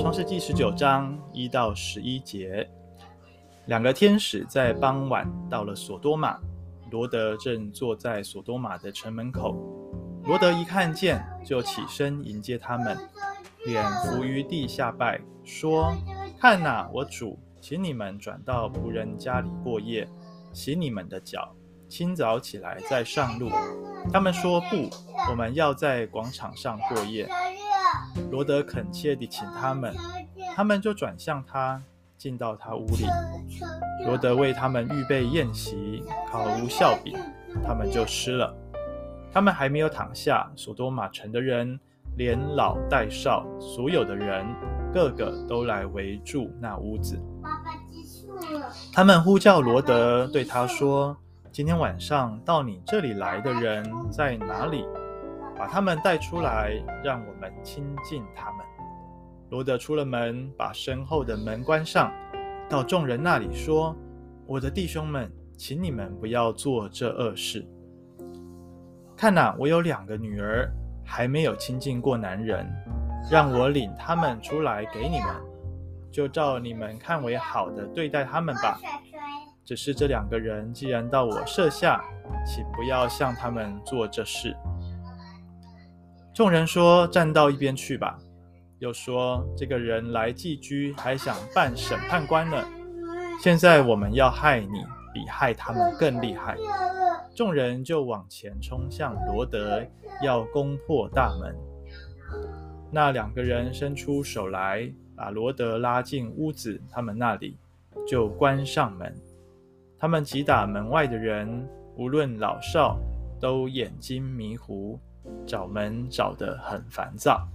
创世纪十九章一到十一节，两个天使在傍晚到了索多玛，罗德正坐在索多玛的城门口。罗德一看见，就起身迎接他们，脸伏于地下拜，说：“看哪，我主，请你们转到仆人家里过夜，洗你们的脚，清早起来再上路。”他们说：“不，我们要在广场上过夜。”罗德恳切地请他们，他们就转向他，进到他屋里。罗德为他们预备宴席，烤无酵饼，他们就吃了。他们还没有躺下，索多玛城的人，连老带少，所有的人，个个都来围住那屋子。他们呼叫罗德，对他说：“今天晚上到你这里来的人在哪里？”把他们带出来，让我们亲近他们。罗德出了门，把身后的门关上，到众人那里说：“我的弟兄们，请你们不要做这恶事。看哪，我有两个女儿，还没有亲近过男人，让我领他们出来给你们，就照你们看为好的对待他们吧。只是这两个人既然到我舍下，请不要向他们做这事。”众人说：“站到一边去吧。”又说：“这个人来寄居，还想扮审判官呢。现在我们要害你，比害他们更厉害。”众人就往前冲向罗德，要攻破大门。那两个人伸出手来，把罗德拉进屋子，他们那里就关上门。他们击打门外的人，无论老少，都眼睛迷糊。找门找得很烦躁。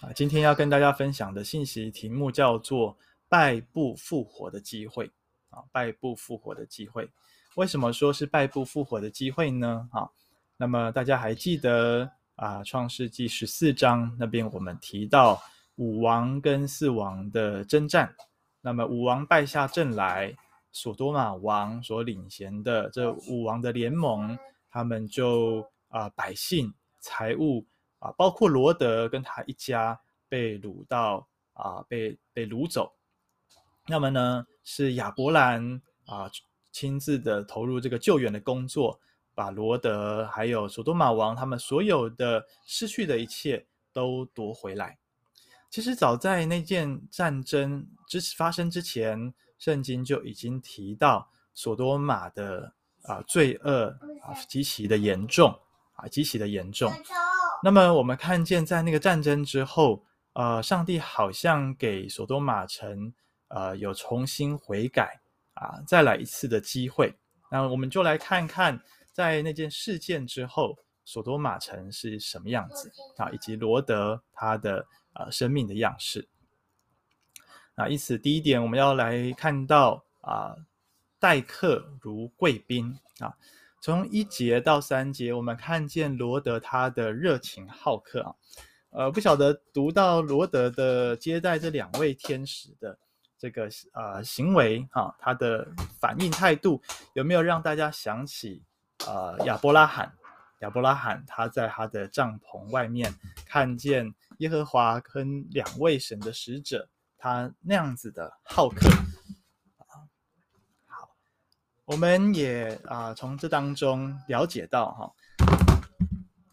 啊，今天要跟大家分享的信息题目叫做“败部复活的机会”。啊，败部复活的机会，为什么说是败部复活的机会呢？啊，那么大家还记得啊，《创世纪》十四章那边我们提到五王跟四王的征战，那么五王败下阵来。索多玛王所领衔的这五王的联盟，他们就啊、呃、百姓财物啊、呃，包括罗德跟他一家被掳到啊、呃、被被掳走。那么呢，是亚伯兰啊、呃、亲自的投入这个救援的工作，把罗德还有索多玛王他们所有的失去的一切都夺回来。其实早在那件战争之发生之前。圣经就已经提到索多玛的啊罪恶啊极其的严重啊极其的严重。那么我们看见在那个战争之后，呃，上帝好像给索多玛城呃有重新悔改啊再来一次的机会。那我们就来看看在那件事件之后，索多玛城是什么样子啊，以及罗德他的呃生命的样式。啊，因此第一点，我们要来看到啊，待客如贵宾啊。从一节到三节，我们看见罗德他的热情好客啊。呃，不晓得读到罗德的接待这两位天使的这个呃行为啊，他的反应态度有没有让大家想起呃亚伯拉罕？亚伯拉罕他在他的帐篷外面看见耶和华跟两位神的使者。他那样子的好客，好，我们也啊从这当中了解到哈，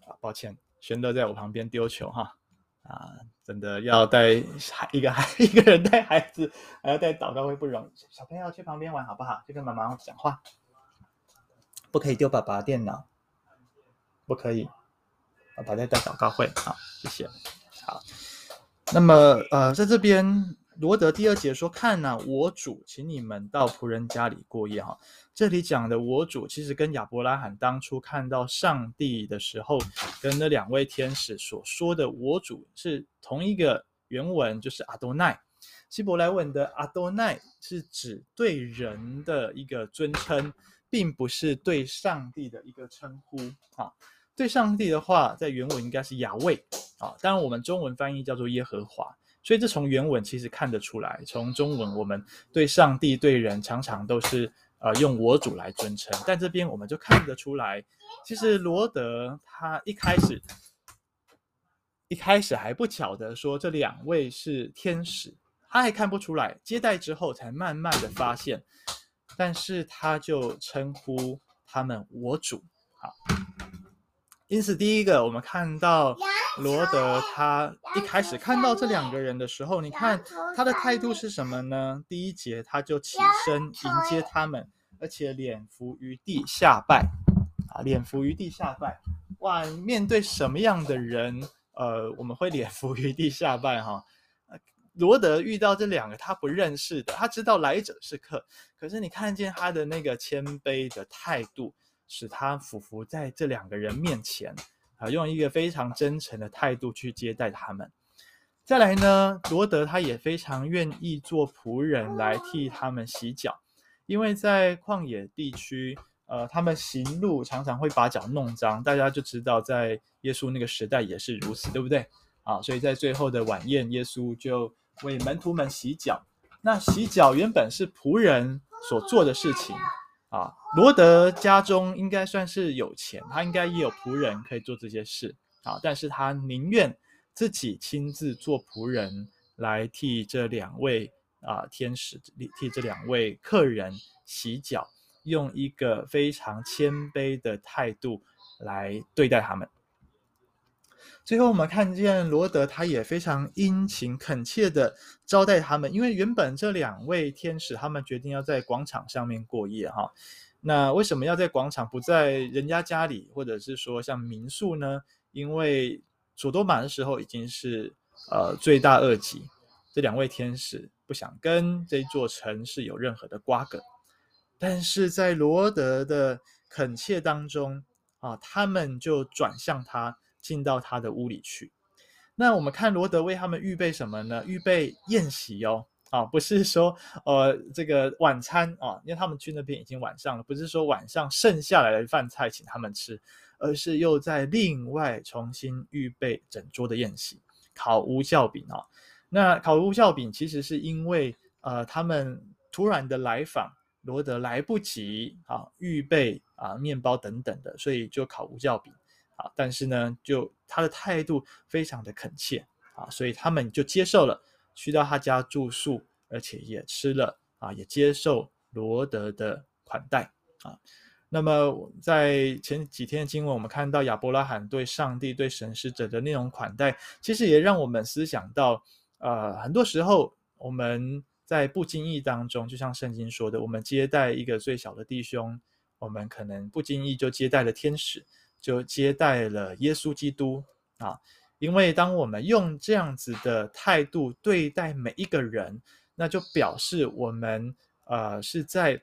啊，抱歉，玄德在我旁边丢球哈，啊，真的要带孩一个孩 一个人带孩子，还要带祷告会不容易，小朋友去旁边玩好不好？去跟妈妈讲话，不可以丢爸爸电脑，不可以，爸爸在带祷告会，好，谢谢，好。那么，呃，在这边，罗得第二节说：“看呐，我主，请你们到仆人家里过夜。”哈，这里讲的我主，其实跟亚伯拉罕当初看到上帝的时候，跟那两位天使所说的我主是同一个原文，就是阿多奈。希伯来文的阿多奈是指对人的一个尊称，并不是对上帝的一个称呼。啊，对上帝的话，在原文应该是雅卫。啊，当然我们中文翻译叫做耶和华，所以这从原文其实看得出来，从中文我们对上帝对人常常都是呃用我主来尊称。但这边我们就看得出来，其实罗德他一开始一开始还不晓得说这两位是天使，他还看不出来，接待之后才慢慢的发现，但是他就称呼他们我主。好，因此第一个我们看到。罗德他一开始看到这两个人的时候，你看他的态度是什么呢？第一节他就起身迎接他们，而且脸伏于地下拜，啊，脸伏于地下拜。哇，面对什么样的人，呃，我们会脸伏于地下拜哈？罗德遇到这两个他不认识的，他知道来者是客，可是你看见他的那个谦卑的态度，使他俯伏在这两个人面前。啊，用一个非常真诚的态度去接待他们。再来呢，罗德他也非常愿意做仆人来替他们洗脚，因为在旷野地区，呃，他们行路常常会把脚弄脏，大家就知道在耶稣那个时代也是如此，对不对？啊，所以在最后的晚宴，耶稣就为门徒们洗脚。那洗脚原本是仆人所做的事情。啊，罗德家中应该算是有钱，他应该也有仆人可以做这些事啊，但是他宁愿自己亲自做仆人来替这两位啊天使，替这两位客人洗脚，用一个非常谦卑的态度来对待他们。最后，我们看见罗德，他也非常殷勤恳切地招待他们，因为原本这两位天使他们决定要在广场上面过夜哈。那为什么要在广场，不在人家家里，或者是说像民宿呢？因为所多玛的时候已经是呃罪大恶极，这两位天使不想跟这座城市有任何的瓜葛，但是在罗德的恳切当中啊，他们就转向他。进到他的屋里去。那我们看罗德为他们预备什么呢？预备宴席哦，啊，不是说呃这个晚餐啊，因为他们去那边已经晚上了，不是说晚上剩下来的饭菜请他们吃，而是又在另外重新预备整桌的宴席，烤无酵饼啊。那烤无酵饼其实是因为呃他们突然的来访，罗德来不及啊预备啊面包等等的，所以就烤无酵饼。啊，但是呢，就他的态度非常的恳切啊，所以他们就接受了，去到他家住宿，而且也吃了啊，也接受罗德的款待啊。那么在前几天的经文，我们看到亚伯拉罕对上帝、对神使者的那种款待，其实也让我们思想到，呃，很多时候我们在不经意当中，就像圣经说的，我们接待一个最小的弟兄，我们可能不经意就接待了天使。就接待了耶稣基督啊，因为当我们用这样子的态度对待每一个人，那就表示我们呃是在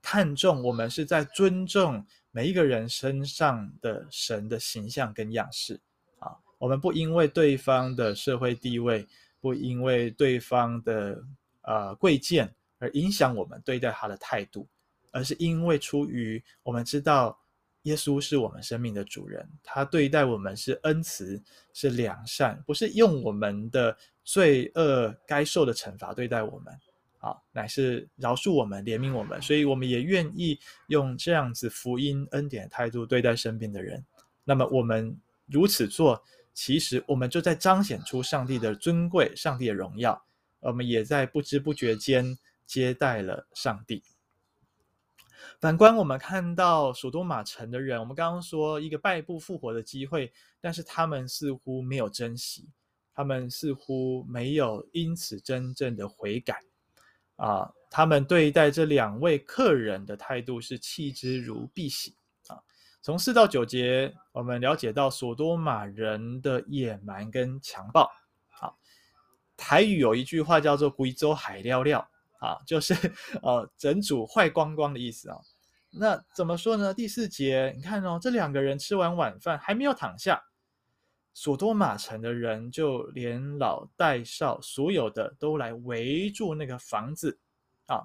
看重，我们是在尊重每一个人身上的神的形象跟样式啊。我们不因为对方的社会地位，不因为对方的呃贵贱而影响我们对待他的态度，而是因为出于我们知道。耶稣是我们生命的主人，他对待我们是恩慈，是良善，不是用我们的罪恶该受的惩罚对待我们，啊，乃是饶恕我们、怜悯我们，所以我们也愿意用这样子福音恩典的态度对待身边的人。那么我们如此做，其实我们就在彰显出上帝的尊贵、上帝的荣耀，我们也在不知不觉间接待了上帝。反观我们看到所多玛城的人，我们刚刚说一个败部复活的机会，但是他们似乎没有珍惜，他们似乎没有因此真正的悔改啊！他们对待这两位客人的态度是弃之如敝屣啊！从四到九节，我们了解到所多玛人的野蛮跟强暴啊。台语有一句话叫做“贵州海料料”。啊，就是呃，整组坏光光的意思啊。那怎么说呢？第四节，你看哦，这两个人吃完晚饭还没有躺下，所多玛城的人就连老带少，所有的都来围住那个房子啊。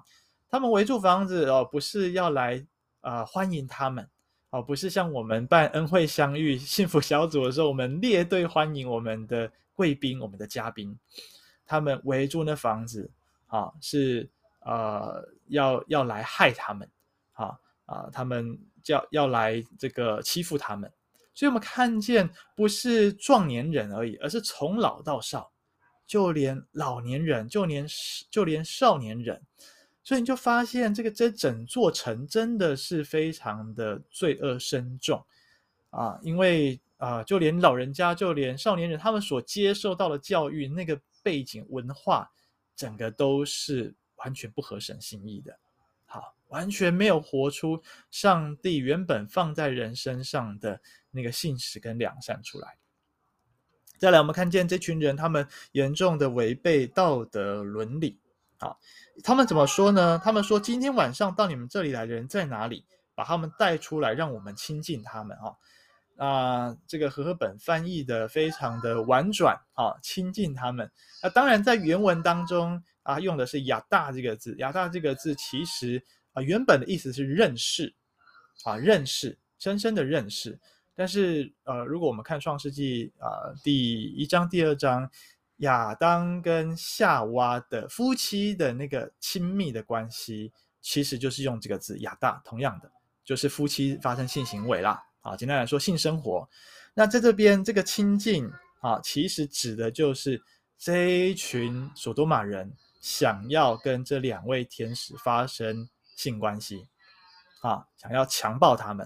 他们围住房子哦，不是要来啊、呃、欢迎他们哦，不是像我们办恩惠相遇幸福小组的时候，我们列队欢迎我们的贵宾、我们的嘉宾，他们围住那房子。啊，是呃要要来害他们，啊啊，他们叫要来这个欺负他们。所以，我们看见不是壮年人而已，而是从老到少，就连老年人，就连就连少年人。所以你就发现，这个这整座城真的是非常的罪恶深重啊！因为啊，就连老人家，就连少年人，他们所接受到的教育，那个背景文化，整个都是完全不合神心意的。好，完全没有活出上帝原本放在人身上的那个信实跟良善出来。再来，我们看见这群人，他们严重的违背道德伦理。好，他们怎么说呢？他们说：“今天晚上到你们这里来的人在哪里？把他们带出来，让我们亲近他们。”哈，啊，这个和合本翻译的非常的婉转啊，亲近他们。那当然，在原文当中。啊，用的是亚大这个字，亚大这个字其实啊，原本的意思是认识，啊，认识，深深的认识。但是呃，如果我们看创世纪啊第一章、第二章，亚当跟夏娃的夫妻的那个亲密的关系，其实就是用这个字亚大，同样的，就是夫妻发生性行为啦。啊，简单来说，性生活。那在这边这个亲近啊，其实指的就是这一群所多玛人。想要跟这两位天使发生性关系，啊，想要强暴他们，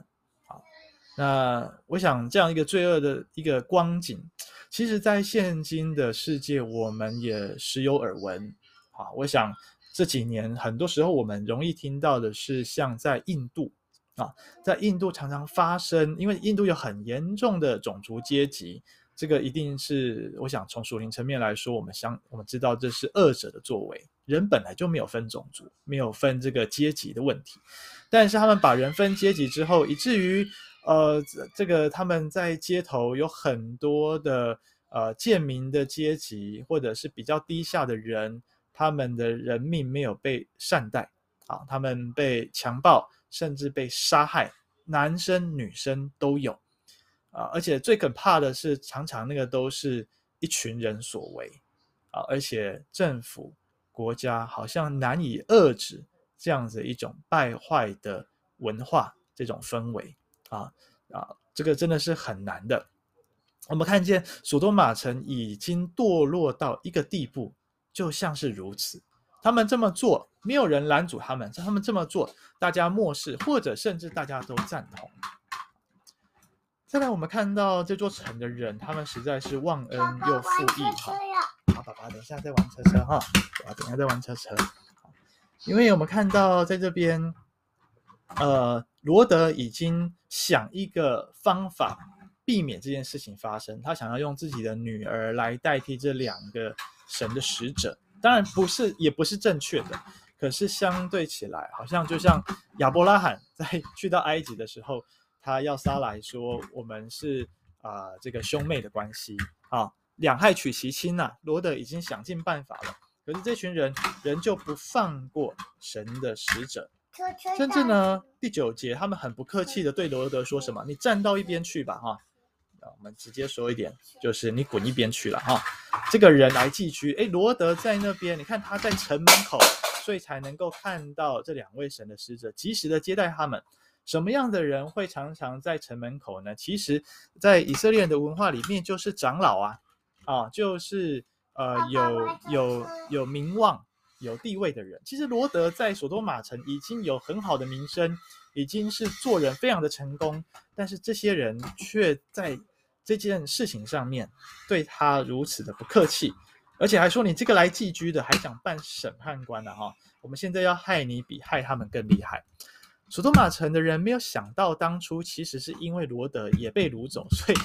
啊，那我想这样一个罪恶的一个光景，其实，在现今的世界，我们也时有耳闻，啊，我想这几年很多时候我们容易听到的是，像在印度，啊，在印度常常发生，因为印度有很严重的种族阶级。这个一定是，我想从属灵层面来说，我们相我们知道这是恶者的作为。人本来就没有分种族，没有分这个阶级的问题，但是他们把人分阶级之后，以至于呃，这个他们在街头有很多的呃贱民的阶级，或者是比较低下的人，他们的人命没有被善待啊，他们被强暴，甚至被杀害，男生女生都有。啊，而且最可怕的是，常常那个都是一群人所为啊，而且政府国家好像难以遏制这样子一种败坏的文化，这种氛围啊啊，这个真的是很难的。我们看见所多玛城已经堕落到一个地步，就像是如此。他们这么做，没有人拦阻他们；他们这么做，大家漠视，或者甚至大家都赞同。再来，我们看到这座城的人，他们实在是忘恩又负义哈。好，爸爸，等一下再玩车车哈。啊，等一下再玩车车。因为我们看到在这边，呃，罗德已经想一个方法避免这件事情发生，他想要用自己的女儿来代替这两个神的使者。当然不是，也不是正确的。可是相对起来，好像就像亚伯拉罕在 去到埃及的时候。他要撒莱说：“我们是啊、呃，这个兄妹的关系啊，两害取其轻呐、啊。”罗德已经想尽办法了，可是这群人仍旧不放过神的使者，甚至呢，第九节他们很不客气的对罗德说什么：“你站到一边去吧，哈、啊！”我们直接说一点，就是你滚一边去了，哈、啊！这个人来寄居，诶，罗德在那边，你看他在城门口，所以才能够看到这两位神的使者，及时的接待他们。什么样的人会常常在城门口呢？其实，在以色列人的文化里面，就是长老啊，啊，就是呃有有有名望、有地位的人。其实罗德在索多玛城已经有很好的名声，已经是做人非常的成功，但是这些人却在这件事情上面对他如此的不客气，而且还说你这个来寄居的，还想扮审判官呢？哈，我们现在要害你，比害他们更厉害。所多玛城的人没有想到，当初其实是因为罗德也被掳走，所以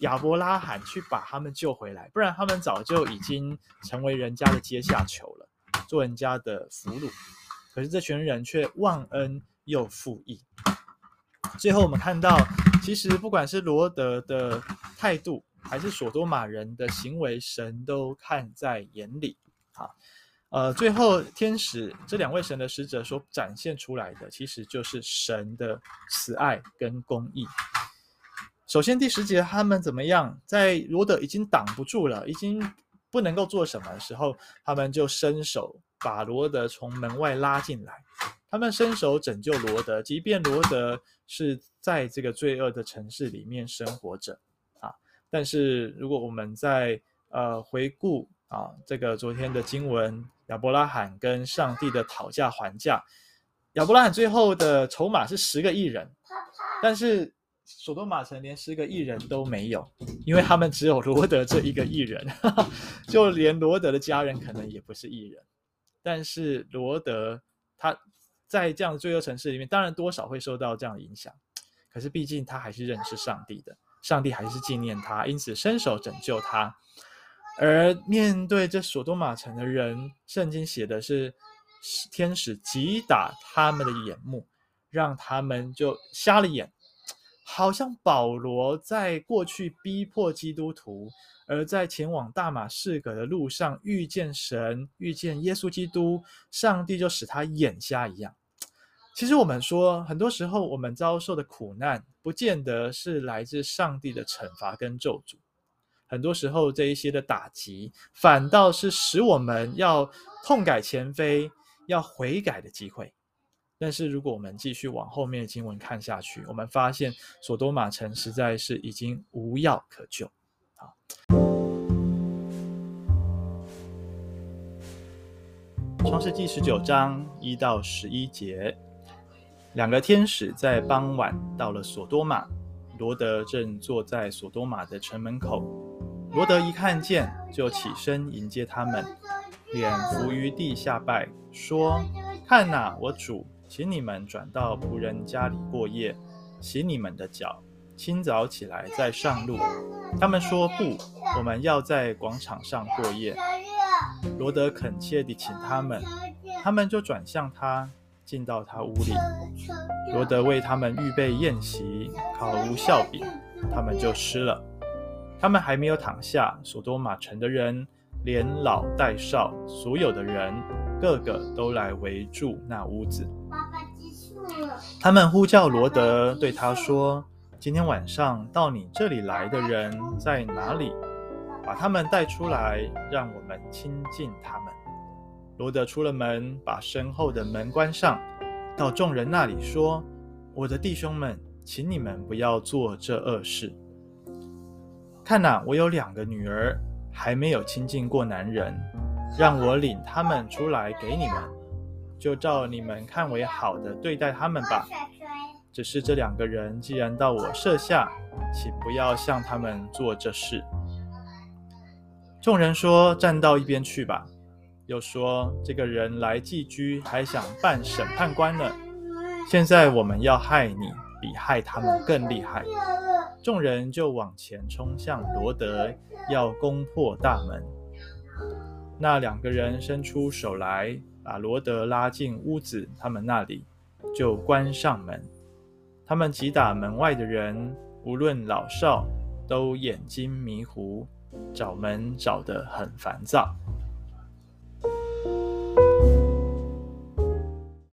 亚伯拉罕去把他们救回来，不然他们早就已经成为人家的阶下囚了，做人家的俘虏。可是这群人却忘恩又负义。最后我们看到，其实不管是罗德的态度，还是所多玛人的行为，神都看在眼里。好。呃，最后天使这两位神的使者所展现出来的，其实就是神的慈爱跟公义。首先第十节，他们怎么样？在罗德已经挡不住了，已经不能够做什么的时候，他们就伸手把罗德从门外拉进来，他们伸手拯救罗德，即便罗德是在这个罪恶的城市里面生活着啊。但是如果我们在呃回顾啊这个昨天的经文，亚伯拉罕跟上帝的讨价还价，亚伯拉罕最后的筹码是十个义人，但是所多玛城连十个义人都没有，因为他们只有罗德这一个义人，就连罗德的家人可能也不是义人。但是罗德他在这样的罪恶城市里面，当然多少会受到这样的影响，可是毕竟他还是认识上帝的，上帝还是纪念他，因此伸手拯救他。而面对这所多玛城的人，圣经写的是天使击打他们的眼目，让他们就瞎了眼，好像保罗在过去逼迫基督徒，而在前往大马士革的路上遇见神，遇见耶稣基督，上帝就使他眼瞎一样。其实我们说，很多时候我们遭受的苦难，不见得是来自上帝的惩罚跟咒诅。很多时候，这一些的打击，反倒是使我们要痛改前非、要悔改的机会。但是，如果我们继续往后面的经文看下去，我们发现所多玛城实在是已经无药可救。好，创世纪十九章一到十一节，两个天使在傍晚到了所多玛。罗德正坐在所多玛的城门口，罗德一看见，就起身迎接他们，脸伏于地下拜，说：“看哪，我主，请你们转到仆人家里过夜，洗你们的脚，清早起来再上路。”他们说：“不，我们要在广场上过夜。”罗德恳切地请他们，他们就转向他。进到他屋里，罗德为他们预备宴席，烤无笑饼，他们就吃了。他们还没有躺下，索多玛城的人，连老带少，所有的人，个个都来围住那屋子。他们呼叫罗德，对他说：“今天晚上到你这里来的人在哪里？把他们带出来，让我们亲近他们。”罗德出了门，把身后的门关上，到众人那里说：“我的弟兄们，请你们不要做这恶事。看哪，我有两个女儿，还没有亲近过男人，让我领他们出来给你们，就照你们看为好的对待他们吧。只是这两个人既然到我舍下，请不要向他们做这事。”众人说：“站到一边去吧。”又说：“这个人来寄居，还想办审判官呢。现在我们要害你，比害他们更厉害。”众人就往前冲向罗德，要攻破大门。那两个人伸出手来，把罗德拉进屋子，他们那里就关上门。他们击打门外的人，无论老少，都眼睛迷糊，找门找得很烦躁。